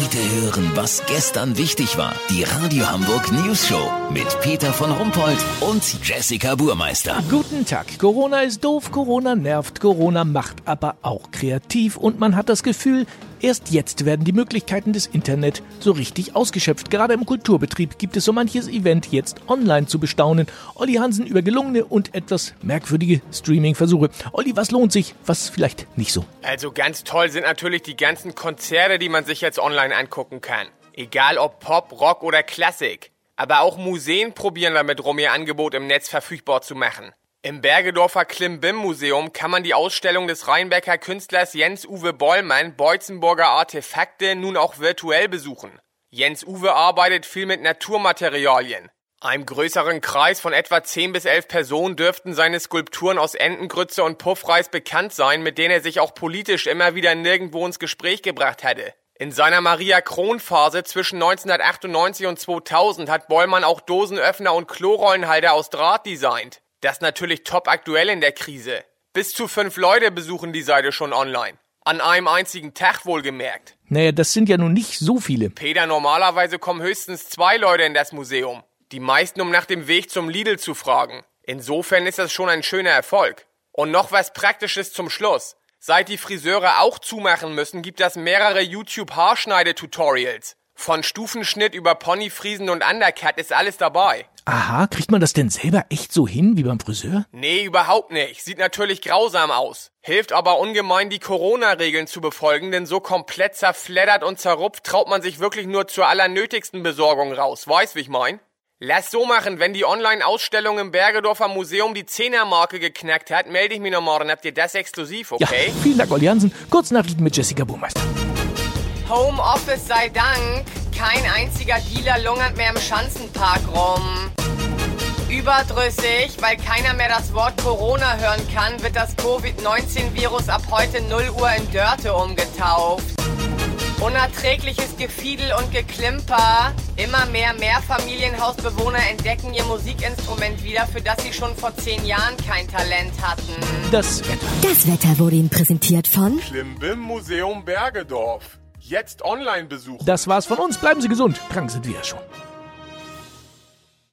Heute hören, was gestern wichtig war. Die Radio Hamburg News Show mit Peter von Rumpold und Jessica Burmeister. Guten Tag. Corona ist doof, Corona nervt, Corona macht aber auch kreativ und man hat das Gefühl, Erst jetzt werden die Möglichkeiten des Internet so richtig ausgeschöpft. Gerade im Kulturbetrieb gibt es so manches Event jetzt online zu bestaunen. Olli Hansen über gelungene und etwas merkwürdige Streaming-Versuche. Olli, was lohnt sich, was vielleicht nicht so? Also ganz toll sind natürlich die ganzen Konzerte, die man sich jetzt online angucken kann. Egal ob Pop, Rock oder Klassik. Aber auch Museen probieren damit rum, ihr Angebot im Netz verfügbar zu machen. Im Bergedorfer Klimbim-Museum kann man die Ausstellung des Rheinbecker Künstlers Jens-Uwe Bollmann Beutzenburger Artefakte nun auch virtuell besuchen. Jens-Uwe arbeitet viel mit Naturmaterialien. Einem größeren Kreis von etwa 10 bis 11 Personen dürften seine Skulpturen aus Entengrütze und Puffreis bekannt sein, mit denen er sich auch politisch immer wieder nirgendwo ins Gespräch gebracht hätte. In seiner Maria-Kron-Phase zwischen 1998 und 2000 hat Bollmann auch Dosenöffner und Klorollenhalter aus Draht designt. Das natürlich top aktuell in der Krise. Bis zu fünf Leute besuchen die Seite schon online. An einem einzigen Tag wohlgemerkt. Naja, das sind ja nun nicht so viele. Peter, normalerweise kommen höchstens zwei Leute in das Museum. Die meisten, um nach dem Weg zum Lidl zu fragen. Insofern ist das schon ein schöner Erfolg. Und noch was Praktisches zum Schluss. Seit die Friseure auch zumachen müssen, gibt es mehrere YouTube-Haarschneide-Tutorials. Von Stufenschnitt über Ponyfriesen und Undercut ist alles dabei. Aha, kriegt man das denn selber echt so hin wie beim Friseur? Nee, überhaupt nicht. Sieht natürlich grausam aus. Hilft aber ungemein, die Corona-Regeln zu befolgen, denn so komplett zerfleddert und zerrupft traut man sich wirklich nur zur allernötigsten Besorgung raus. Weißt, wie ich mein? Lass so machen, wenn die Online-Ausstellung im Bergedorfer Museum die Zehnermarke geknackt hat, melde ich mich noch morgen. Habt ihr das exklusiv, okay? Ja, vielen Dank, Olli Hansen. Kurznachrichten mit Jessica Burmeister. Homeoffice sei Dank. Kein einziger Dealer lungert mehr im Schanzenpark rum. Überdrüssig, weil keiner mehr das Wort Corona hören kann, wird das Covid-19-Virus ab heute 0 Uhr in Dörte umgetauft. Unerträgliches Gefiedel und Geklimper. Immer mehr Mehrfamilienhausbewohner entdecken ihr Musikinstrument wieder, für das sie schon vor zehn Jahren kein Talent hatten. Das Wetter. Das Wetter wurde Ihnen präsentiert von Klimbim Museum Bergedorf. Jetzt online besuchen. Das war's von uns. Bleiben Sie gesund. Krank sind wir ja schon.